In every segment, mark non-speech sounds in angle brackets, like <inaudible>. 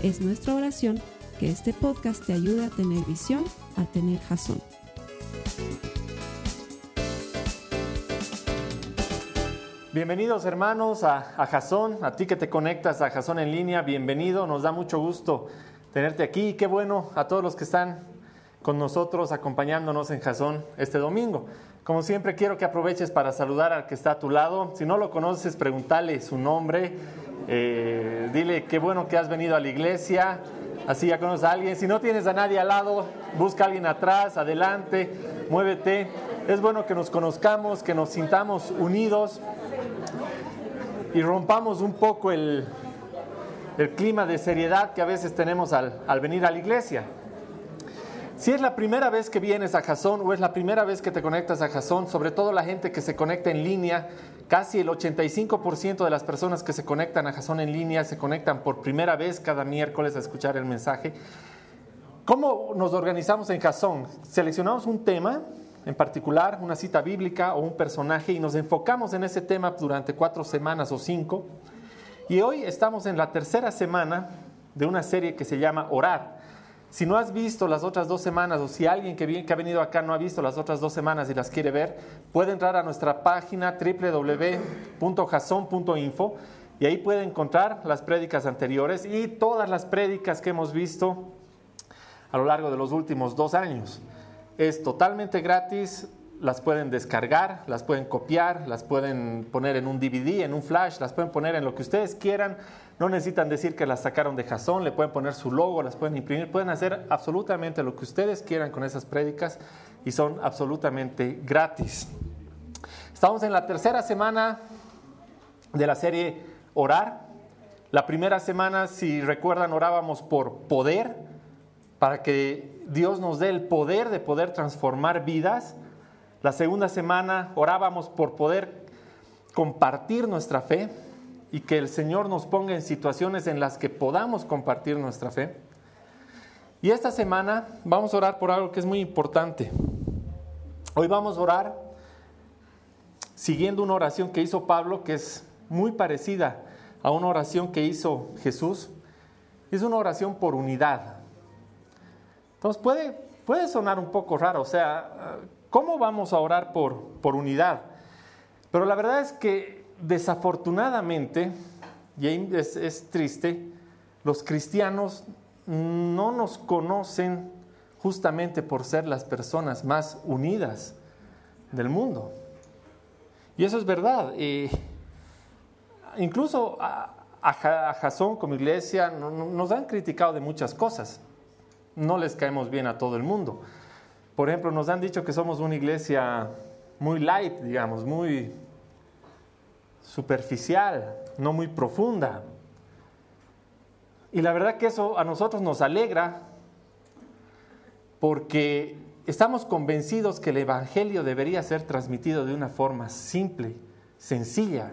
Es nuestra oración que este podcast te ayude a tener visión, a tener jazón. Bienvenidos hermanos a, a Jason, a ti que te conectas a Jason en línea, bienvenido, nos da mucho gusto tenerte aquí. Qué bueno a todos los que están con nosotros acompañándonos en Jason este domingo. Como siempre quiero que aproveches para saludar al que está a tu lado. Si no lo conoces, pregúntale su nombre, eh, dile qué bueno que has venido a la iglesia, así ya conoces a alguien. Si no tienes a nadie al lado, busca a alguien atrás, adelante, muévete. Es bueno que nos conozcamos, que nos sintamos unidos y rompamos un poco el, el clima de seriedad que a veces tenemos al, al venir a la iglesia. Si es la primera vez que vienes a Jason o es la primera vez que te conectas a Jason, sobre todo la gente que se conecta en línea, casi el 85% de las personas que se conectan a Jason en línea se conectan por primera vez cada miércoles a escuchar el mensaje. ¿Cómo nos organizamos en Jason? Seleccionamos un tema en particular, una cita bíblica o un personaje y nos enfocamos en ese tema durante cuatro semanas o cinco. Y hoy estamos en la tercera semana de una serie que se llama Orar. Si no has visto las otras dos semanas o si alguien que, ha venido acá no ha visto las otras dos semanas y las quiere ver, puede entrar a nuestra página www.jason.info y ahí puede encontrar las prédicas anteriores y todas las prédicas que hemos visto a lo largo de los últimos dos años. Es totalmente gratis, las pueden descargar, las pueden copiar, las pueden poner en un DVD, en un flash, las pueden poner en lo que ustedes quieran. No necesitan decir que las sacaron de Jason, le pueden poner su logo, las pueden imprimir, pueden hacer absolutamente lo que ustedes quieran con esas prédicas y son absolutamente gratis. Estamos en la tercera semana de la serie Orar. La primera semana, si recuerdan, orábamos por poder, para que Dios nos dé el poder de poder transformar vidas. La segunda semana orábamos por poder compartir nuestra fe y que el Señor nos ponga en situaciones en las que podamos compartir nuestra fe. Y esta semana vamos a orar por algo que es muy importante. Hoy vamos a orar siguiendo una oración que hizo Pablo que es muy parecida a una oración que hizo Jesús. Es una oración por unidad. Entonces puede, puede sonar un poco raro, o sea, ¿Cómo vamos a orar por, por unidad? Pero la verdad es que desafortunadamente, y es, es triste, los cristianos no nos conocen justamente por ser las personas más unidas del mundo. Y eso es verdad. Eh, incluso a, a, Jasón como iglesia no, no, nos han criticado de muchas cosas. No les caemos bien a todo el mundo. Por ejemplo, nos han dicho que somos una iglesia muy light, digamos, muy superficial, no muy profunda. Y la verdad que eso a nosotros nos alegra porque estamos convencidos que el Evangelio debería ser transmitido de una forma simple, sencilla,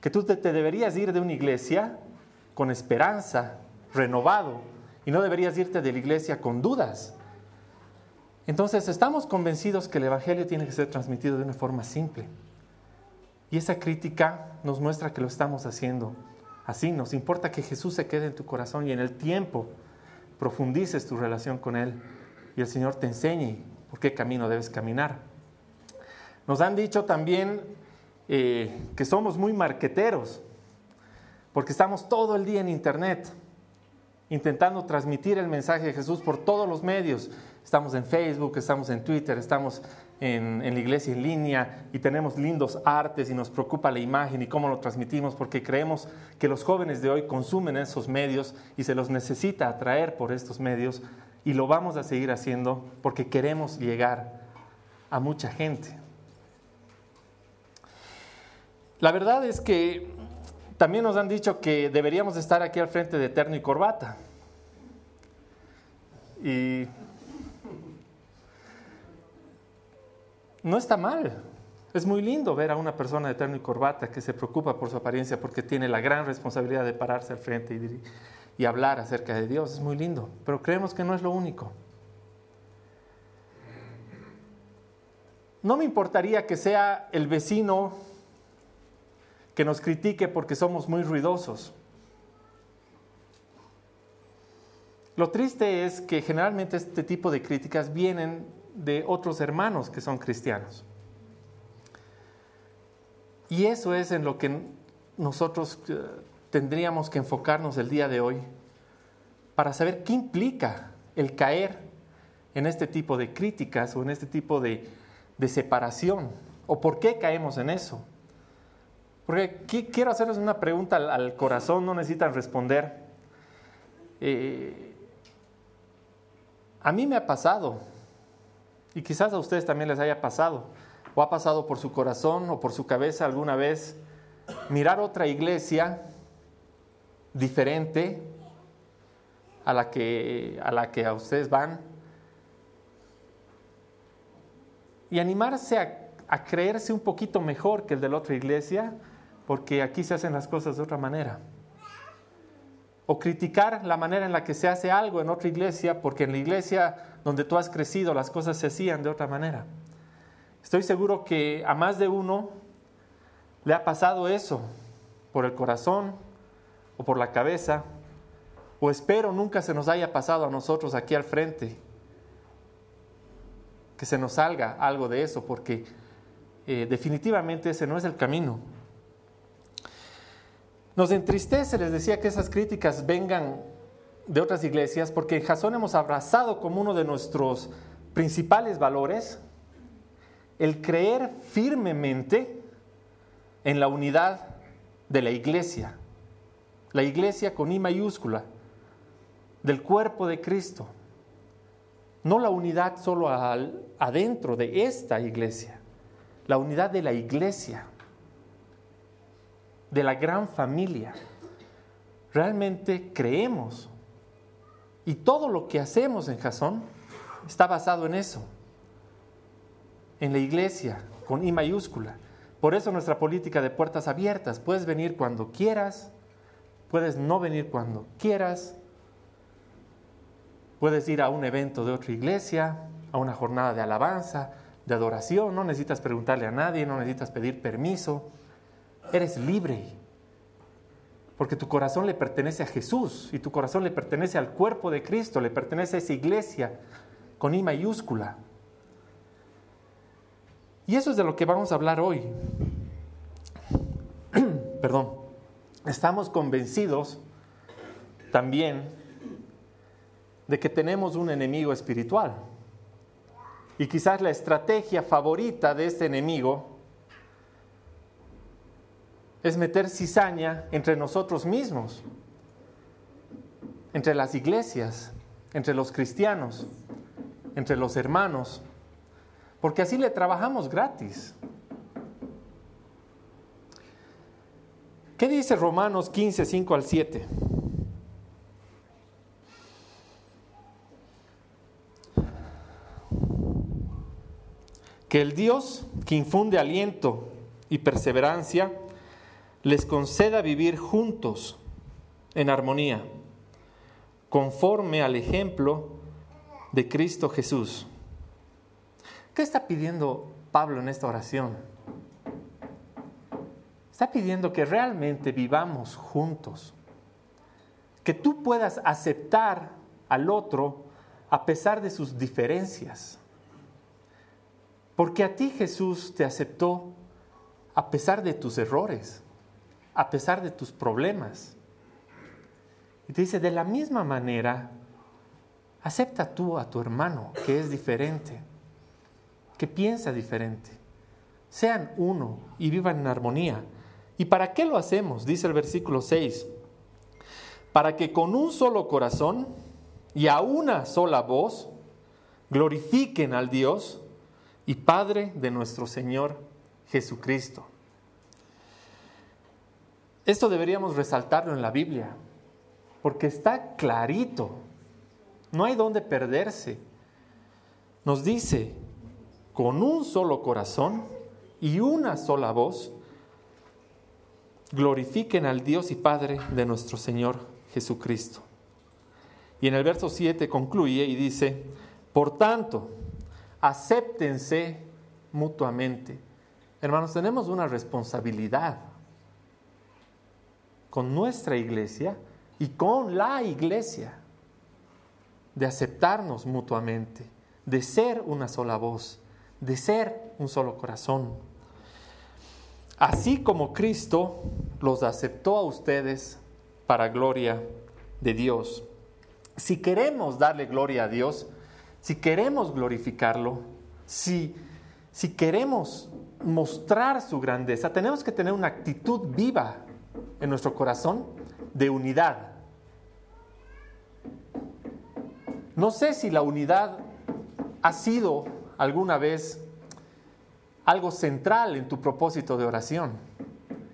que tú te, te deberías ir de una iglesia con esperanza, renovado, y no deberías irte de la iglesia con dudas. Entonces estamos convencidos que el Evangelio tiene que ser transmitido de una forma simple. Y esa crítica nos muestra que lo estamos haciendo así. Nos importa que Jesús se quede en tu corazón y en el tiempo profundices tu relación con Él y el Señor te enseñe por qué camino debes caminar. Nos han dicho también eh, que somos muy marqueteros, porque estamos todo el día en Internet intentando transmitir el mensaje de Jesús por todos los medios Estamos en Facebook, estamos en Twitter, estamos en, en, la iglesia en línea y tenemos lindos artes y nos preocupa la imagen y cómo lo transmitimos porque creemos que los jóvenes de hoy consumen esos medios y se los necesita atraer por estos medios y lo vamos a seguir haciendo porque queremos llegar a mucha gente. La verdad es que también nos han dicho que deberíamos estar aquí al frente de terno y corbata. Y no está mal. Es muy lindo ver a una persona de terno y corbata que se preocupa por su apariencia porque tiene la gran responsabilidad de pararse al frente y, y hablar acerca de Dios. Es muy lindo, pero creemos que no es lo único. No me importaría que sea el vecino que nos critique porque somos muy ruidosos. Lo triste es que generalmente este tipo de críticas vienen de otros hermanos que son cristianos. Y eso es en lo que nosotros eh, tendríamos que enfocarnos el día de hoy para saber qué implica el caer en este tipo de críticas o en este tipo de, separación o por qué caemos en eso. Porque quiero hacerles una pregunta al, corazón, no necesitan responder. Eh, a mí me ha pasado, y quizás a ustedes también les haya pasado, o ha pasado por su corazón o por su cabeza alguna vez, mirar otra iglesia diferente a la que a, la que a ustedes van y animarse a, a creerse un poquito mejor que el de la otra iglesia, porque aquí se hacen las cosas de otra manera. O criticar la manera en la que se hace algo en otra iglesia, porque en la iglesia donde tú has crecido las cosas se hacían de otra manera. Estoy seguro que a más de uno le ha pasado eso por el corazón o por la cabeza, o espero nunca se nos haya pasado a nosotros aquí al frente, que se nos salga algo de eso, porque eh, definitivamente ese no es el camino. Nos entristece, les decía, que esas críticas vengan de otras iglesias, porque en Jasón hemos abrazado como uno de nuestros principales valores el creer firmemente en la unidad de la iglesia, la iglesia con I mayúscula, del cuerpo de Cristo, no la unidad solo adentro de esta iglesia, la unidad de la iglesia, de la gran familia. Realmente creemos y todo lo que hacemos en Jasón está basado en eso en la iglesia con I mayúscula. Por eso nuestra política de puertas abiertas. Puedes venir cuando quieras, puedes no venir cuando quieras, puedes ir a un evento de otra iglesia, a una jornada de alabanza, de adoración, no necesitas preguntarle a nadie, no necesitas pedir permiso, eres libre. Porque tu corazón le pertenece a Jesús y tu corazón le pertenece al cuerpo de Cristo, le pertenece a esa iglesia con I mayúscula. Y eso es de lo que vamos a hablar hoy. <clears throat> Perdón. Estamos convencidos también de que tenemos un enemigo espiritual. Y quizás la estrategia favorita de este enemigo es meter cizaña entre nosotros mismos, entre las iglesias, entre los cristianos, entre los hermanos porque así le trabajamos gratis. ¿Qué dice Romanos 15, 5 al 7? Que el Dios que infunde aliento y perseverancia les conceda vivir juntos en armonía, conforme al ejemplo de Cristo Jesús ¿Qué está pidiendo Pablo en esta oración? Está pidiendo que realmente vivamos juntos, que tú puedas aceptar al otro a pesar de sus diferencias. Porque a ti Jesús te aceptó a pesar de tus errores, a pesar de tus problemas. Y te dice, de la misma manera, acepta tú a tu hermano que es diferente que piensa diferente. Sean uno y vivan en armonía. ¿Y para qué lo hacemos? Dice el versículo 6. Para que con un solo corazón y a una sola voz glorifiquen al Dios y Padre de nuestro Señor Jesucristo. Esto deberíamos resaltarlo en la Biblia, porque está clarito no hay donde perderse. Nos dice, con un solo corazón y una sola voz, glorifiquen al Dios y Padre de nuestro Señor Jesucristo. Y en el verso 7 concluye y dice, por tanto, acéptense mutuamente. Hermanos, tenemos una responsabilidad con nuestra iglesia y con la iglesia de aceptarnos mutuamente, de ser una sola voz, de ser un solo corazón. Así como Cristo los aceptó a ustedes para gloria de Dios. Si queremos darle gloria a Dios, si queremos glorificarlo, si, si queremos mostrar su grandeza, tenemos que tener una actitud viva en nuestro corazón de unidad. No sé si la unidad ha sido alguna vez algo central en tu propósito de oración.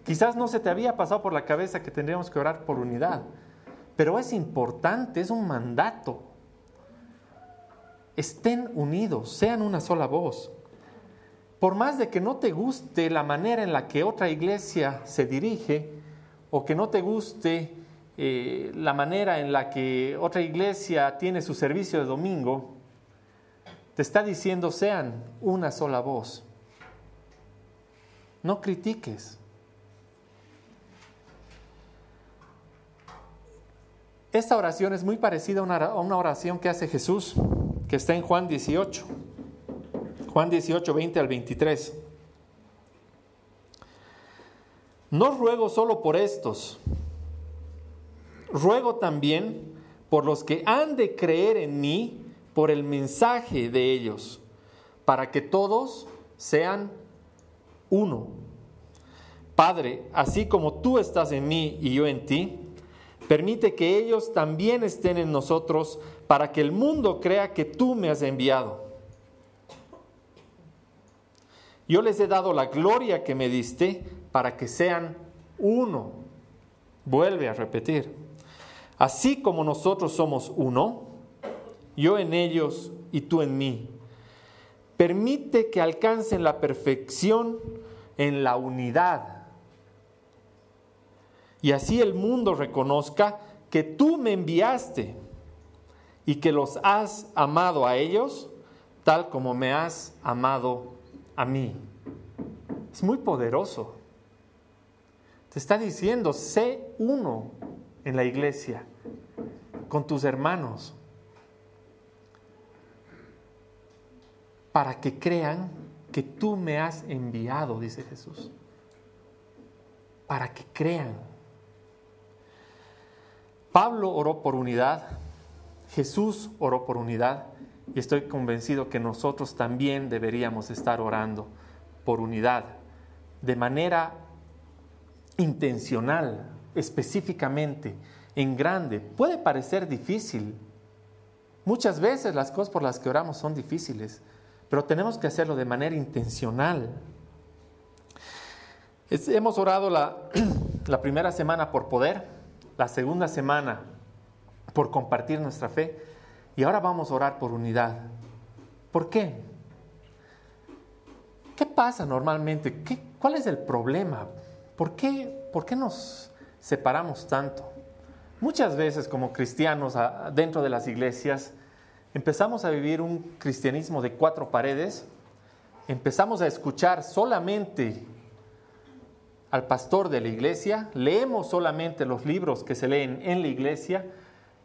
Quizás no se te había pasado por la cabeza que tendríamos que orar por unidad, pero es importante, es un mandato. Estén unidos, sean una sola voz. Por más de que no te guste la manera en la que otra iglesia se dirige, o que no te guste eh, la manera en la que otra iglesia tiene su servicio de domingo, te está diciendo sean una sola voz. No critiques. Esta oración es muy parecida a una oración que hace Jesús, que está en Juan 18. Juan 18, 20 al 23. No ruego solo por estos, ruego también por los que han de creer en mí por el mensaje de ellos, para que todos sean uno. Padre, así como tú estás en mí y yo en ti, permite que ellos también estén en nosotros para que el mundo crea que tú me has enviado. Yo les he dado la gloria que me diste para que sean uno. Vuelve a repetir. Así como nosotros somos uno, yo en ellos y tú en mí. Permite que alcancen la perfección en la unidad. Y así el mundo reconozca que tú me enviaste y que los has amado a ellos tal como me has amado a mí. Es muy poderoso. Te está diciendo, sé uno en la iglesia, con tus hermanos, para que crean que tú me has enviado, dice Jesús. Para que crean. Pablo oró por unidad, Jesús oró por unidad y estoy convencido que nosotros también deberíamos estar orando por unidad de manera intencional, específicamente, en grande. Puede parecer difícil. Muchas veces las cosas por las que oramos son difíciles, pero tenemos que hacerlo de manera intencional. hemos orado la, <clears throat> la primera semana por poder, la segunda semana por compartir nuestra fe y ahora vamos a orar por unidad. ¿Por qué? ¿Qué pasa normalmente? ¿Qué, ¿Cuál es el problema? ¿Por qué, ¿Por qué nos separamos tanto? Muchas veces como cristianos dentro de las iglesias empezamos a vivir un cristianismo de cuatro paredes, empezamos a escuchar solamente al pastor de la iglesia, leemos solamente los libros que se leen en la iglesia,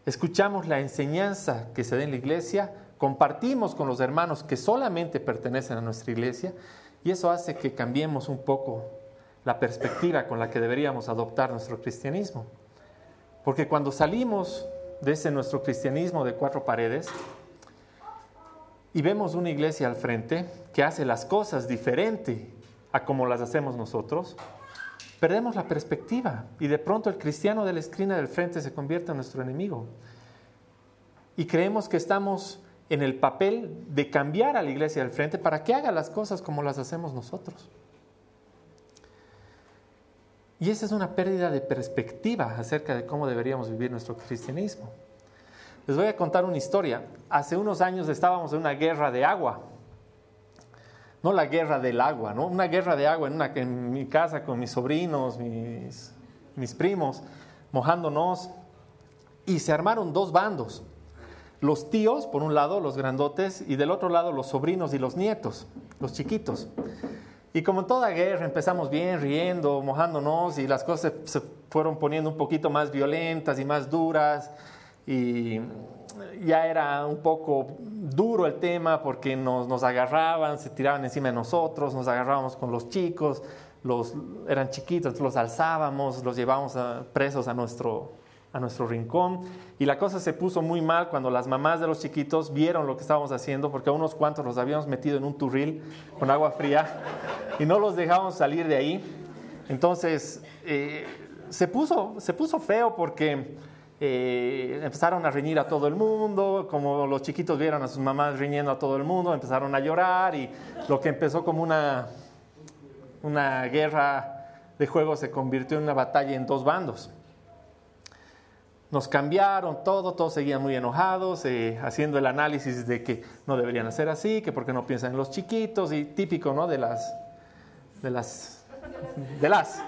escuchamos la enseñanza que se da en la iglesia, compartimos con los hermanos que solamente pertenecen a nuestra iglesia y eso hace que cambiemos un poco la perspectiva con la que deberíamos adoptar nuestro cristianismo. Porque cuando salimos de ese nuestro cristianismo de cuatro paredes y vemos una iglesia al frente que hace las cosas diferente a como las hacemos nosotros, perdemos la perspectiva y de pronto el cristiano de la esquina del frente se convierte en nuestro enemigo. Y creemos que estamos en el papel de cambiar a la iglesia del frente para que haga las cosas como las hacemos nosotros. Y esa es una pérdida de perspectiva acerca de cómo deberíamos vivir nuestro cristianismo. Les voy a contar una historia. Hace unos años estábamos en una guerra de agua. No la guerra del agua, ¿no? Una guerra de agua en, una, en mi casa con mis sobrinos, mis, mis primos, mojándonos. Y se armaron dos bandos los tíos, por un lado, los grandotes, y del otro lado los sobrinos y los nietos, los chiquitos. Y como en toda guerra empezamos bien, riendo, mojándonos, y las cosas se, fueron poniendo un poquito más violentas y más duras, y ya era un poco duro el tema porque nos, nos agarraban, se tiraban encima de nosotros, nos agarrábamos con los chicos, los, eran chiquitos, los alzábamos, los llevábamos presos a nuestro, a nuestro rincón. Y la cosa se puso muy mal cuando las mamás de los chiquitos vieron lo que estábamos haciendo, porque a unos cuantos los habíamos metido en un turril con agua fría y no los dejábamos salir de ahí. Entonces, eh, se, puso, se puso feo porque eh, empezaron a reñir a todo el mundo, como los chiquitos vieron a sus mamás riñendo a todo el mundo, empezaron a llorar y lo que empezó como una, una guerra de juego se convirtió en una batalla en dos bandos nos cambiaron todo, todos seguían muy enojados, eh, haciendo el análisis de que no deberían hacer así, que porque no piensan en los chiquitos, y típico, ¿no? De las, de las, de las,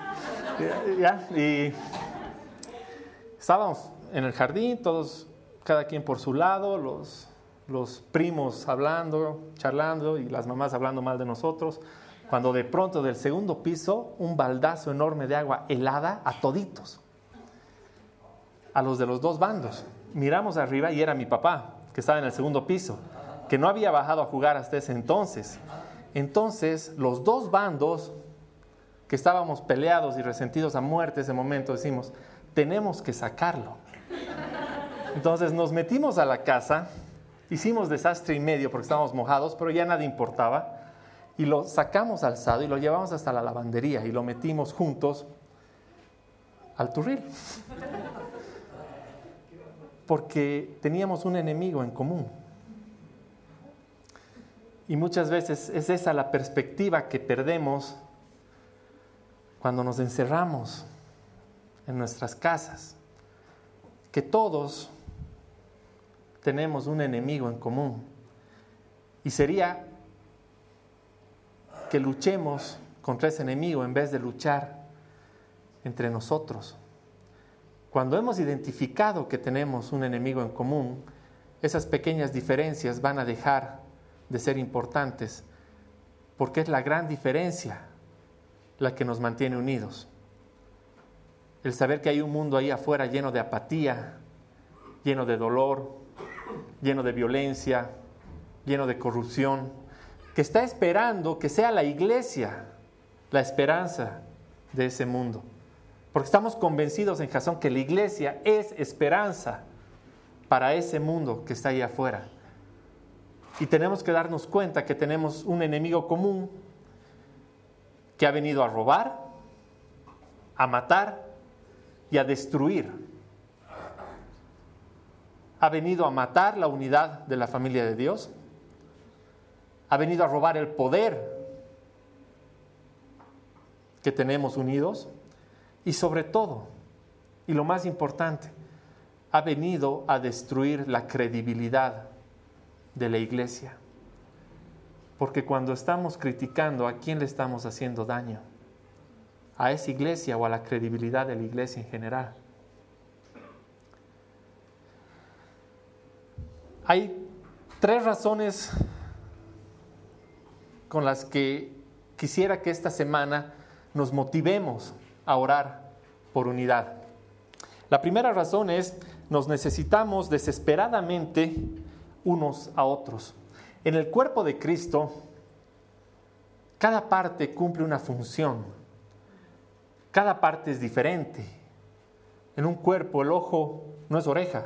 ¿ya? Y estábamos en el jardín, todos, cada quien por su lado, los, los primos hablando, charlando, y las mamás hablando mal de nosotros, cuando de pronto del segundo piso, un baldazo enorme de agua helada a toditos a los de los dos bandos. Miramos arriba y era mi papá, que estaba en el segundo piso, que no había bajado a jugar hasta ese entonces. Entonces, los dos bandos que estábamos peleados y resentidos a muerte ese momento, decimos, tenemos que sacarlo. Entonces nos metimos a la casa, hicimos desastre y medio porque estábamos mojados, pero ya nada importaba, y lo sacamos alzado y lo llevamos hasta la lavandería y lo metimos juntos al turril porque teníamos un enemigo en común. Y muchas veces es esa la perspectiva que perdemos cuando nos encerramos en nuestras casas, que todos tenemos un enemigo en común. Y sería que luchemos contra ese enemigo en vez de luchar entre nosotros. Cuando hemos identificado que tenemos un enemigo en común, esas pequeñas diferencias van a dejar de ser importantes, porque es la gran diferencia la que nos mantiene unidos. El saber que hay un mundo ahí afuera lleno de apatía, lleno de dolor, lleno de violencia, lleno de corrupción, que está esperando que sea la iglesia la esperanza de ese mundo. Porque estamos convencidos en Jasón que la iglesia es esperanza para ese mundo que está ahí afuera. Y tenemos que darnos cuenta que tenemos un enemigo común que ha venido a robar, a matar y a destruir. Ha venido a matar la unidad de la familia de Dios. Ha venido a robar el poder que tenemos unidos y sobre todo, y lo más importante, ha venido a destruir la credibilidad de la iglesia. Porque cuando estamos criticando, ¿a quién le estamos haciendo daño? ¿A esa iglesia o a la credibilidad de la iglesia en general? Hay tres razones con las que quisiera que esta semana nos motivemos a orar por unidad. La primera razón es, nos necesitamos desesperadamente unos a otros. En el cuerpo de Cristo, cada parte cumple una función. Cada parte es diferente. En un cuerpo el ojo no es oreja.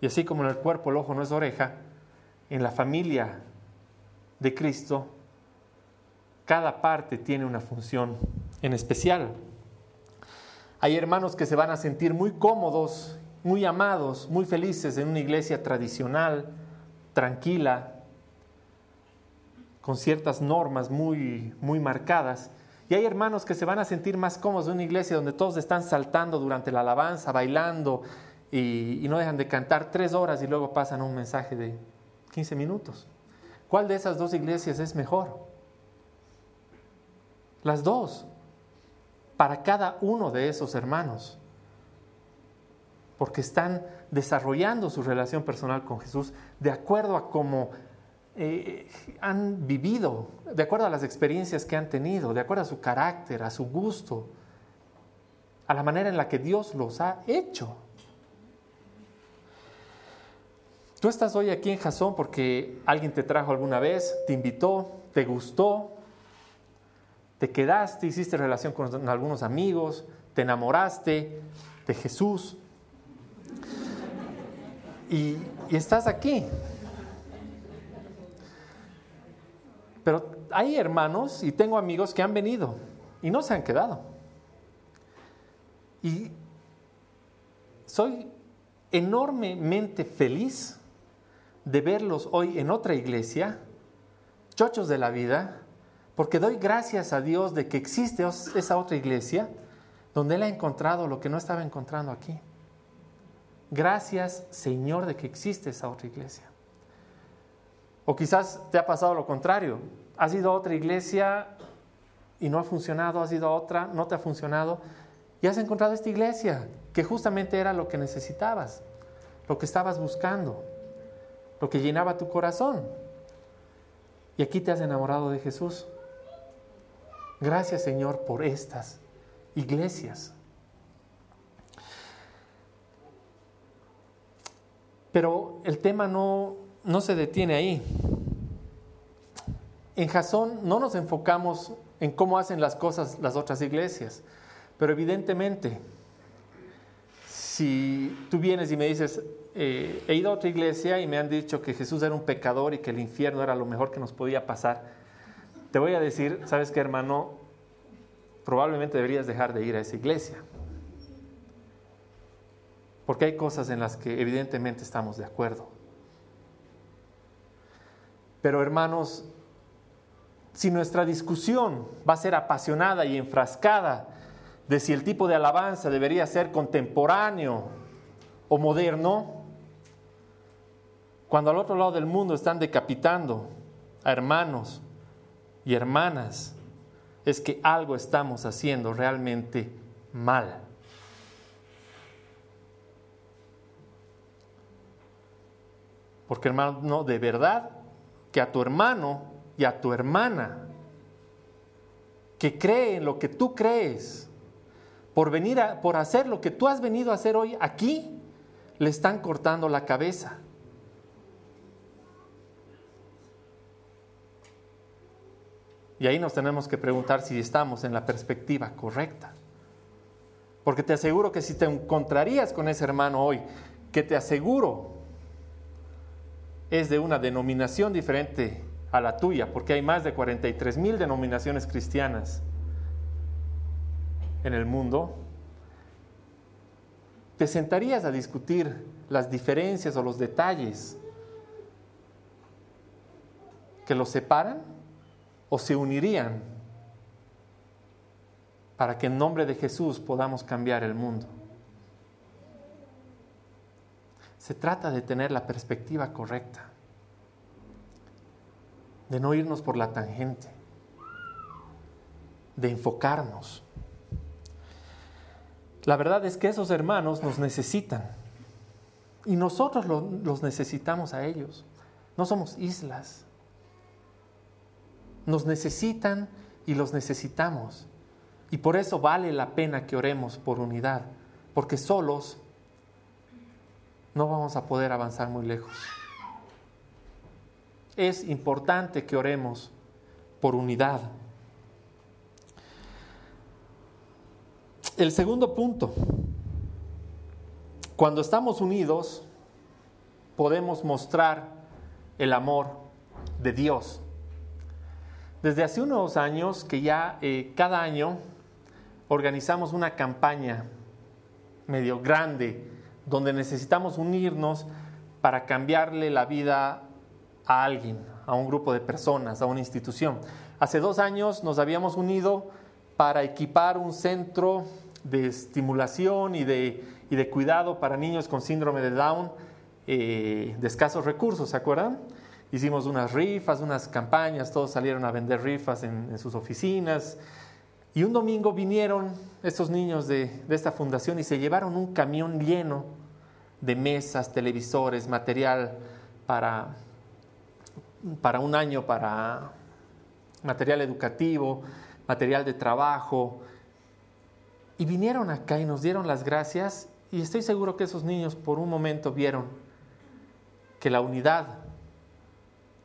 Y así como en el cuerpo el ojo no es oreja, en la familia de Cristo cada parte tiene una función en especial. Hay hermanos que se van a sentir muy cómodos, muy amados, muy felices en una iglesia tradicional, tranquila, con ciertas normas muy, muy marcadas. Y hay hermanos que se van a sentir más cómodos en una iglesia donde todos están saltando durante la alabanza, bailando y, no dejan de cantar tres horas y luego pasan un mensaje de 15 minutos. ¿Cuál de esas dos iglesias es mejor? Las dos, para cada uno de esos hermanos, porque están desarrollando su relación personal con Jesús de acuerdo a cómo eh, han vivido, de acuerdo a las experiencias que han tenido, de acuerdo a su carácter, a su gusto, a la manera en la que Dios los ha hecho. Tú estás hoy aquí en Jasón porque alguien te trajo alguna vez, te invitó, te gustó, te quedaste, hiciste relación con algunos amigos, te enamoraste de Jesús y, estás aquí. Pero hay hermanos y tengo amigos que han venido y no se han quedado. Y soy enormemente feliz de verlos hoy en otra iglesia, chochos de la vida, porque doy gracias a Dios de que existe esa otra iglesia donde Él ha encontrado lo que no estaba encontrando aquí. Gracias Señor de que existe esa otra iglesia. O quizás te ha pasado lo contrario. Has ido a otra iglesia y no ha funcionado, has ido a otra, no te ha funcionado, y has encontrado esta iglesia que justamente era lo que necesitabas, lo que estabas buscando, lo que llenaba tu corazón. Y aquí te has enamorado de Jesús. Gracias Señor por estas iglesias. Pero el tema no, no se detiene ahí. En Jasón no nos enfocamos en cómo hacen las cosas las otras iglesias, pero evidentemente, si tú vienes y me dices, eh, he ido a otra iglesia y me han dicho que Jesús era un pecador y que el infierno era lo mejor que nos podía pasar, te voy a decir, ¿sabes qué hermano? Probablemente deberías dejar de ir a esa iglesia. Porque hay cosas en las que evidentemente estamos de acuerdo. Pero hermanos, si nuestra discusión va a ser apasionada y enfrascada de si el tipo de alabanza debería ser contemporáneo o moderno, cuando al otro lado del mundo están decapitando a hermanos y hermanas, es que algo estamos haciendo realmente mal. Porque hermano, de verdad que a tu hermano y a tu hermana que cree en lo que tú crees, por venir a, por hacer lo que tú has venido a hacer hoy aquí, le están cortando la cabeza. Y ahí nos tenemos que preguntar si estamos en la perspectiva correcta. Porque te aseguro que si te encontrarías con ese hermano hoy, que te aseguro es de una denominación diferente a la tuya, porque hay más de 43 mil denominaciones cristianas en el mundo, ¿te sentarías a discutir las diferencias o los detalles que los separan o se unirían para que en nombre de Jesús podamos cambiar el mundo? Se trata de tener la perspectiva correcta, de no irnos por la tangente, de enfocarnos. La verdad es que esos hermanos nos necesitan y nosotros los necesitamos a ellos. No somos islas. Nos necesitan y los necesitamos. Y por eso vale la pena que oremos por unidad, porque solos no vamos a poder avanzar muy lejos. Es importante que oremos por unidad. El segundo punto, cuando estamos unidos, podemos mostrar el amor de Dios. Desde hace unos años que ya eh, cada año organizamos una campaña medio grande donde necesitamos unirnos para cambiarle la vida a alguien, a un grupo de personas, a una institución. Hace dos años nos habíamos unido para equipar un centro de estimulación y de y de cuidado para niños con síndrome de Down eh, de escasos recursos, ¿se acuerdan? Hicimos unas rifas, unas campañas, todos salieron a vender rifas en, sus oficinas. Y un domingo vinieron estos niños de, de esta fundación y se llevaron un camión lleno de mesas, televisores, material para, para un año, para material educativo, material de trabajo. Y vinieron acá y nos dieron las gracias y estoy seguro que esos niños por un momento vieron que la unidad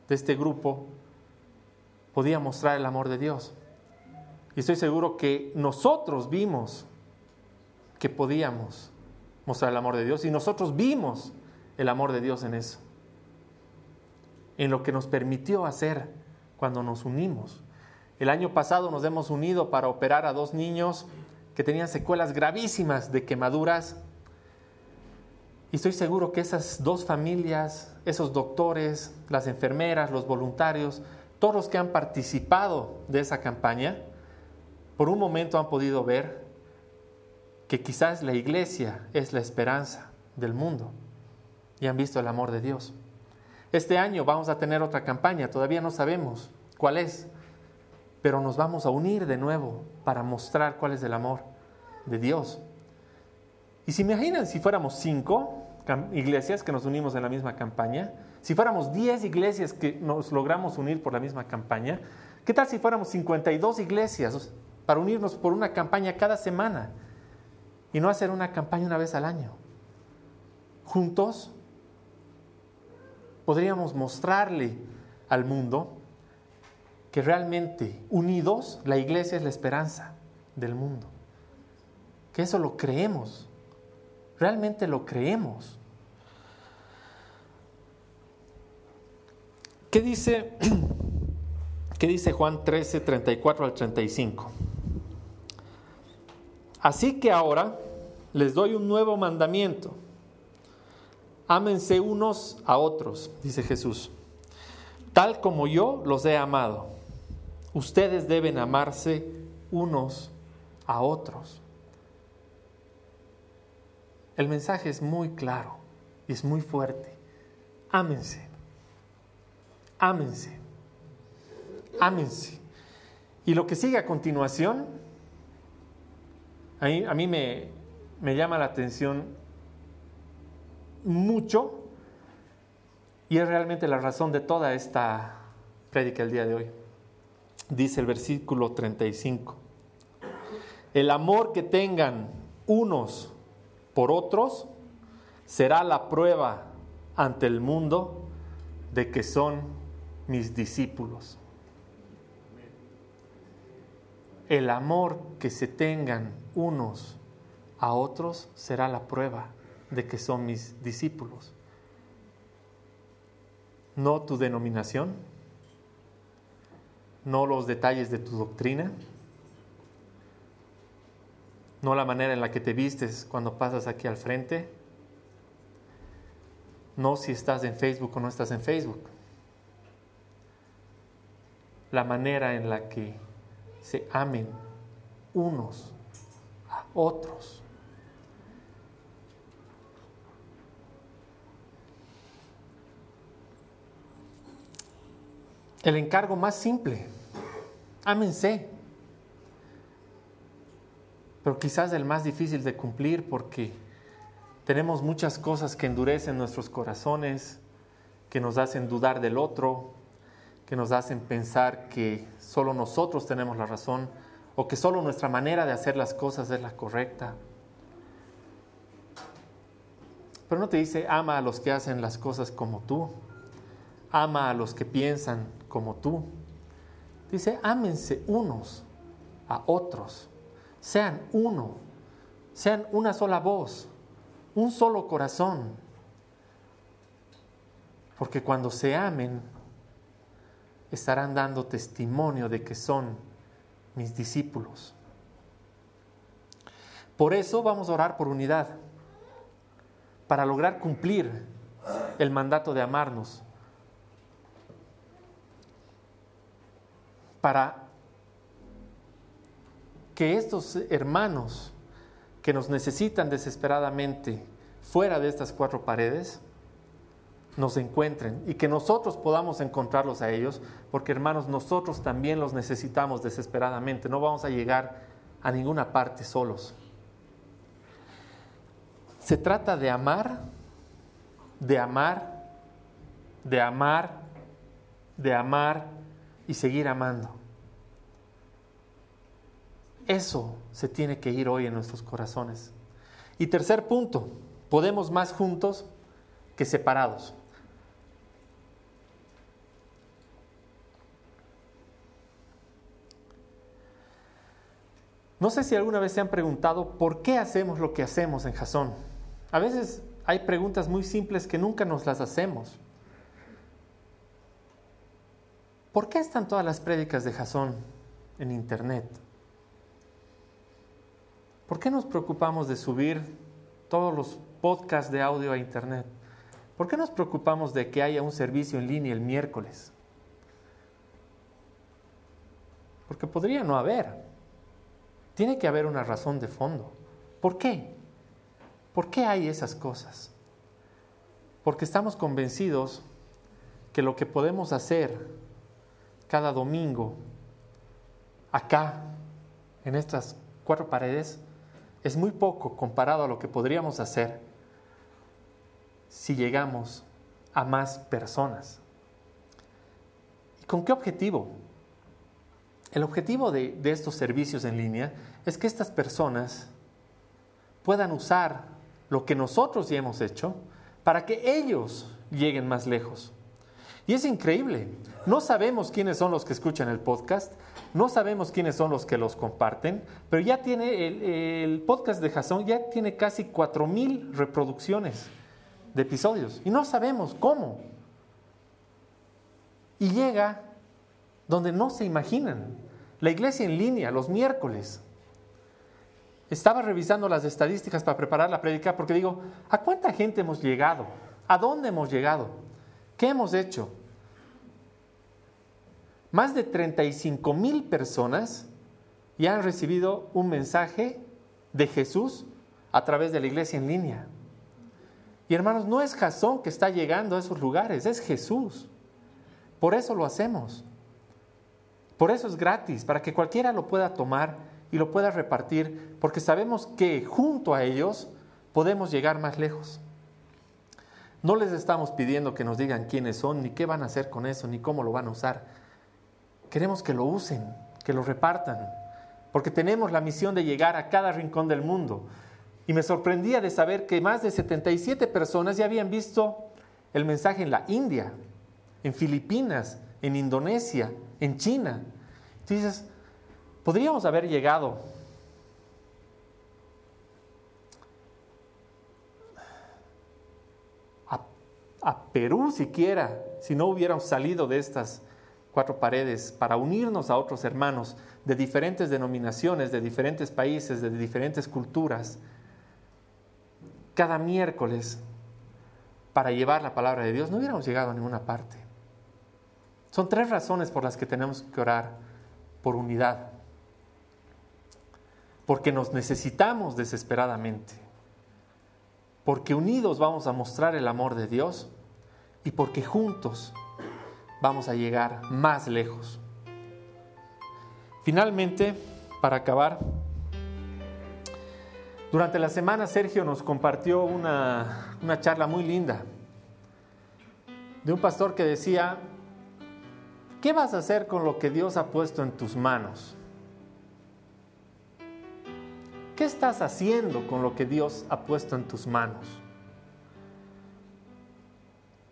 de este grupo podía mostrar el amor de Dios. Y estoy seguro que nosotros vimos que podíamos mostrar el amor de Dios y nosotros vimos el amor de Dios en eso, en lo que nos permitió hacer cuando nos unimos. El año pasado nos hemos unido para operar a dos niños que tenían secuelas gravísimas de quemaduras. Y estoy seguro que esas dos familias, esos doctores, las enfermeras, los voluntarios, todos los que han participado de esa campaña, por un momento han podido ver que quizás la iglesia es la esperanza del mundo y han visto el amor de Dios. Este año vamos a tener otra campaña, todavía no sabemos cuál es, pero nos vamos a unir de nuevo para mostrar cuál es el amor de Dios. Y si imaginan si fuéramos cinco iglesias que nos unimos en la misma campaña, si fuéramos diez iglesias que nos logramos unir por la misma campaña, ¿qué tal si fuéramos 52 iglesias para unirnos por una campaña cada semana y no hacer una campaña una vez al año? Juntos podríamos mostrarle al mundo que realmente unidos la iglesia es la esperanza del mundo. Que eso lo creemos. Realmente lo creemos. ¿Qué dice, <clears throat> qué dice Juan 13, 34 al 35? Así que ahora les doy un nuevo mandamiento. Ámense unos a otros, dice Jesús, tal como yo los he amado ustedes deben amarse unos a otros. El mensaje es muy claro y es muy fuerte. Ámense. Ámense. Ámense. Y lo que sigue a continuación, a mí, me, me llama la atención mucho y es realmente la razón de toda esta prédica el día de hoy dice el versículo 35. El amor que tengan unos por otros será la prueba ante el mundo de que son mis discípulos. El amor que se tengan unos a otros será la prueba de que son mis discípulos. No tu denominación, no los detalles de tu doctrina, no la manera en la que te vistes cuando pasas aquí al frente, no si estás en Facebook o no estás en Facebook, la manera en la que se amen unos a otros. El encargo más simple ámense. Pero quizás el más difícil de cumplir porque tenemos muchas cosas que endurecen nuestros corazones, que nos hacen dudar del otro, que nos hacen pensar que solo nosotros tenemos la razón o que solo nuestra manera de hacer las cosas es la correcta. Pero no te dice ama a los que hacen las cosas como tú, ama a los que piensan como tú. Dice, ámense unos a otros, sean uno, sean una sola voz, un solo corazón. Porque cuando se amen, estarán dando testimonio de que son mis discípulos. Por eso vamos a orar por unidad, para lograr cumplir el mandato de amarnos para que estos hermanos que nos necesitan desesperadamente fuera de estas cuatro paredes, nos encuentren y que nosotros podamos encontrarlos a ellos, porque hermanos, nosotros también los necesitamos desesperadamente, no vamos a llegar a ninguna parte solos. Se trata de amar, de amar, de amar, de amar y seguir amando. Eso se tiene que ir hoy en nuestros corazones. Y tercer punto, podemos más juntos que separados. No sé si alguna vez se han preguntado por qué hacemos lo que hacemos en Jasón. A veces hay preguntas muy simples que nunca nos las hacemos. ¿Por qué están todas las prédicas de Jasón en internet? ¿Por qué nos preocupamos de subir todos los podcasts de audio a internet? ¿Por qué nos preocupamos de que haya un servicio en línea el miércoles? Porque podría no haber. Tiene que haber una razón de fondo. ¿Por qué? ¿Por qué hay esas cosas? Porque estamos convencidos que lo que podemos hacer cada domingo, acá, en estas cuatro paredes, es muy poco comparado a lo que podríamos hacer si llegamos a más personas. ¿Y con qué objetivo? El objetivo de, estos servicios en línea es que estas personas puedan usar lo que nosotros ya hemos hecho para que ellos lleguen más lejos. Y es increíble. No sabemos quiénes son los que escuchan el podcast, no sabemos quiénes son los que los comparten, pero ya tiene el, el podcast de Jason, ya tiene casi 4.000 reproducciones de episodios. Y no sabemos cómo. Y llega donde no se imaginan. La iglesia en línea, los miércoles. Estaba revisando las estadísticas para preparar la prédica porque digo, ¿a cuánta gente hemos llegado? ¿A dónde hemos llegado? ¿Qué hemos hecho? Más de 35 mil personas ya han recibido un mensaje de Jesús a través de la iglesia en línea. Y hermanos, no es Jasón que está llegando a esos lugares, es Jesús. Por eso lo hacemos. Por eso es gratis, para que cualquiera lo pueda tomar y lo pueda repartir, porque sabemos que junto a ellos podemos llegar más lejos. No les estamos pidiendo que nos digan quiénes son, ni qué van a hacer con eso, ni cómo lo van a usar. Queremos que lo usen, que lo repartan, porque tenemos la misión de llegar a cada rincón del mundo. Y me sorprendía de saber que más de 77 personas ya habían visto el mensaje en la India, en Filipinas, en Indonesia, en China. Entonces, podríamos haber llegado a, Perú siquiera, si no hubiéramos salido de estas cuatro paredes para unirnos a otros hermanos de diferentes denominaciones, de diferentes países, de diferentes culturas, cada miércoles para llevar la palabra de Dios, no hubiéramos llegado a ninguna parte. Son tres razones por las que tenemos que orar por unidad. Porque nos necesitamos desesperadamente. Porque unidos vamos a mostrar el amor de Dios y porque juntos vamos a llegar más lejos. Finalmente, para acabar, durante la semana Sergio nos compartió una, una charla muy linda de un pastor que decía, ¿Qué vas a hacer con lo que Dios ha puesto en tus manos? ¿Qué estás haciendo con lo que Dios ha puesto en tus manos?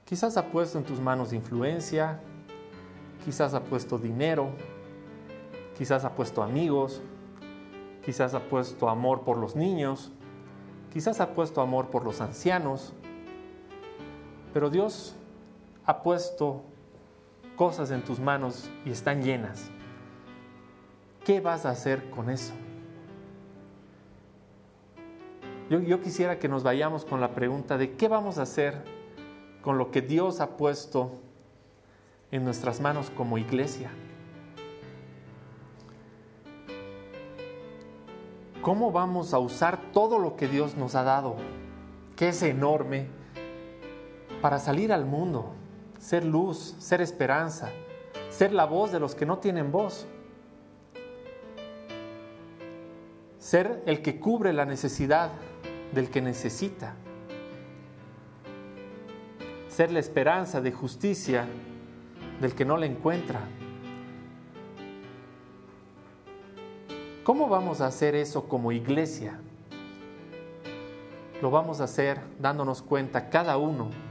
Quizás ha puesto en tus manos influencia, quizás ha puesto dinero, quizás ha puesto amigos, quizás ha puesto amor por los niños, quizás ha puesto amor por los ancianos, pero Dios ha puesto cosas en tus manos y están llenas. ¿Qué vas a hacer con eso? Yo, quisiera que nos vayamos con la pregunta de qué vamos a hacer con lo que Dios ha puesto en nuestras manos como iglesia. cómo vamos a usar todo lo que Dios nos ha dado, que es enorme, para salir al mundo, ser luz, ser esperanza, ser la voz de los que no tienen voz, ser el que cubre la necesidad del que necesita, ser la esperanza de justicia del que no la encuentra. ¿Cómo vamos a hacer eso como iglesia? Lo vamos a hacer dándonos cuenta cada uno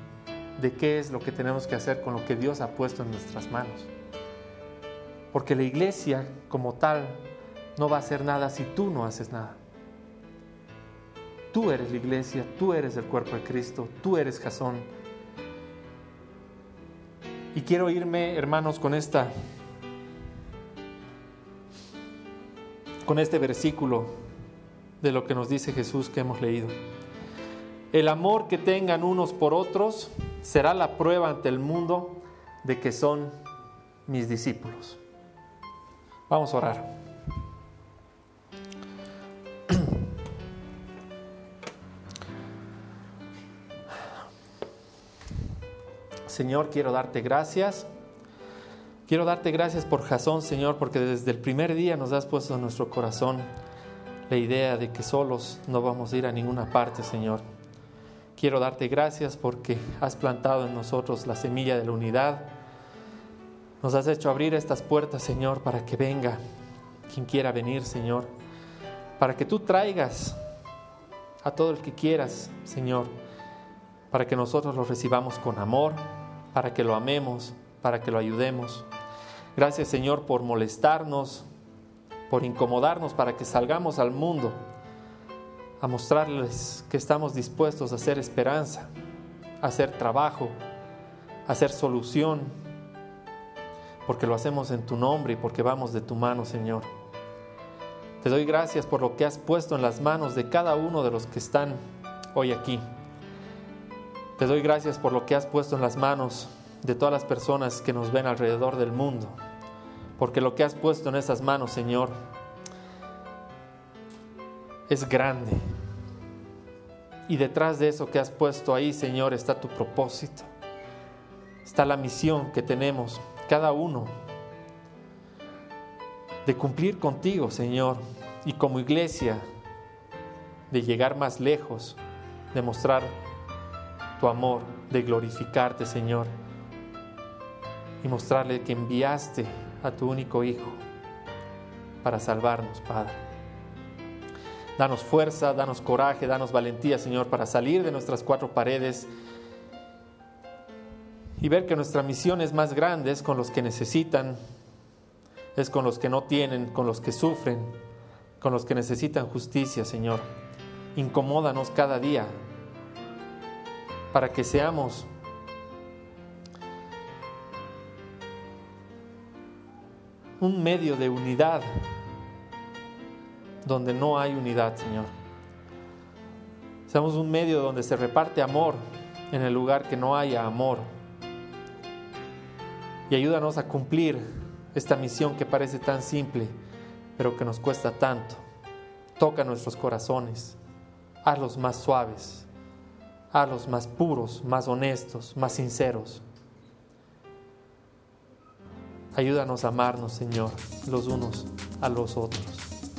de qué es lo que tenemos que hacer con lo que Dios ha puesto en nuestras manos. Porque la iglesia como tal no va a hacer nada si tú no haces nada. Tú eres la iglesia, tú eres el cuerpo de Cristo, tú eres Jasón. Y quiero irme, hermanos, con esta con este versículo de lo que nos dice Jesús que hemos leído. El amor que tengan unos por otros será la prueba ante el mundo de que son mis discípulos. Vamos a orar. <clears throat> Señor, quiero darte gracias Quiero darte gracias por Jasón, Señor, porque desde el primer día nos has puesto en nuestro corazón la idea de que solos no vamos a ir a ninguna parte, Señor. Quiero darte gracias porque has plantado en nosotros la semilla de la unidad. Nos has hecho abrir estas puertas, Señor, para que venga quien quiera venir, Señor. Para que tú traigas a todo el que quieras, Señor. Para que nosotros lo recibamos con amor, para que lo amemos, para que lo ayudemos. Gracias Señor por molestarnos, por incomodarnos para que salgamos al mundo a mostrarles que estamos dispuestos a hacer esperanza, a hacer trabajo, a hacer solución, porque lo hacemos en tu nombre y porque vamos de tu mano, Señor. Te doy gracias por lo que has puesto en las manos de cada uno de los que están hoy aquí. Te doy gracias por lo que has puesto en las manos de todas las personas que nos ven alrededor del mundo, porque lo que has puesto en esas manos, Señor, es grande. Y detrás de eso que has puesto ahí, Señor, está tu propósito, está la misión que tenemos cada uno de cumplir contigo, Señor, y como iglesia, de llegar más lejos, de mostrar tu amor, de glorificarte, Señor y mostrarle que enviaste a tu único Hijo para salvarnos, Padre. Danos fuerza, danos coraje, danos valentía, Señor, para salir de nuestras cuatro paredes y ver que nuestra misión es más grande, es con los que necesitan, es con los que no tienen, con los que sufren, con los que necesitan justicia, Señor. Incomódanos cada día para que seamos un medio de unidad donde no hay unidad, Señor. Seamos un medio donde se reparte amor en el lugar que no haya amor. Y ayúdanos a cumplir esta misión que parece tan simple, pero que nos cuesta tanto. Toca nuestros corazones, hazlos más suaves, hazlos más puros, más honestos, más sinceros. Ayúdanos a amarnos, Señor, los unos a los otros.